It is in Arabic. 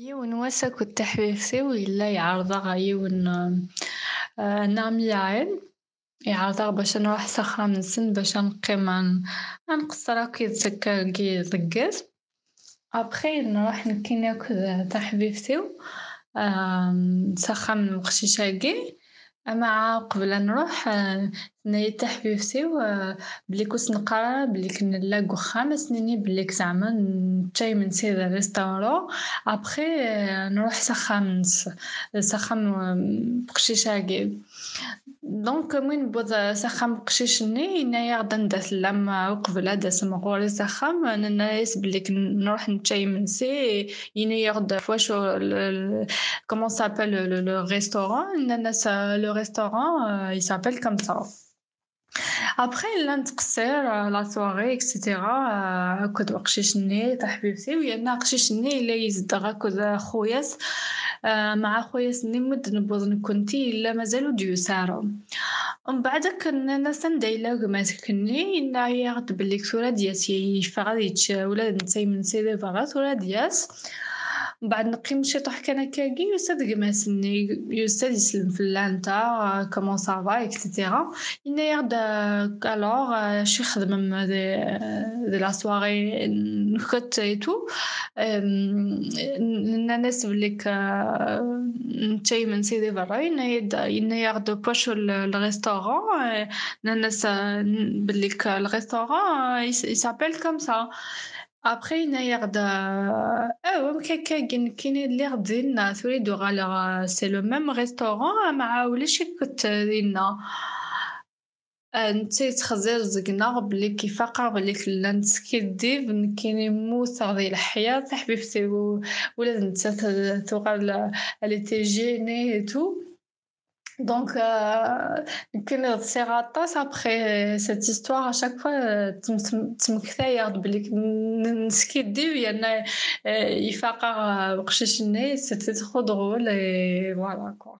يون كنت حبيبتي ويلا يعرضها يون آه، نعم يعين يعرضها باش نروح صخرة من سن باش نقيم نقصر كي تسكر كي ضقات ابخي نروح نكي ناكل حبيبتي نسخن القشيشة مع قبل نروح نايا تاع حبيبتي بلي كنت نقرا بلي كنا نلاقو خمس سنيني بلي زعما نتشاي من سيد ريستورون ابخي نروح سخن نسخن بقشيشة دونك وين نبدا سخن بقشيشني انايا غدا ندات لما قبل داس مغوري سخم نايس بلي نروح نتشاي من سي انايا غدا فواشو كومون سابيل لو ريستورون الناس لو ريستورون يسابيل كوم سا ابخي لا نتقصر لا سواري اكسيتيرا كنت بقشيشني تاع حبيبتي ويا قشيشني إلا يزد غاكو خوياس مع خوياس نمد نبوظ نكونتي إلا مازالو ديوسارو ومن بعد كنا نسن دايلا غمات كني إن هي غد بليك ثورة دياس يفغاديتش ولا نتاي من سيدي فغا ثورة دياس. بعد نقيم شي طح كان كاكي يستاد قماسني يستاد يسلم في اللانتا كومون سافا اكسيتيرا إنا يغد الوغ شي خدم دي لا سواري نخت ايتو الناس بليك نتاي من سيدي برا إنا يغد بوشو الريستورون الناس بليك الريستورون يسابيل كوم سا ابخي هنايا غدا آه كاين كاينين لي غدينا تريدو غالا سي لو ميم ريستورون مع وليش كنت نتي تخزير زقنا بلي كيفاقا بلي لا نتسكي كاين موت غادي الحياة حبيبتي؟ ولا نتا تغال الي تي جيني تو Donc, euh, كنا سيغاطاس ابخي سيت هيستوار اشاك فوا تمكثاير بلي نسكيدي ويانا يفاقر بقشيش الناس ترو درول اي فوالا كوا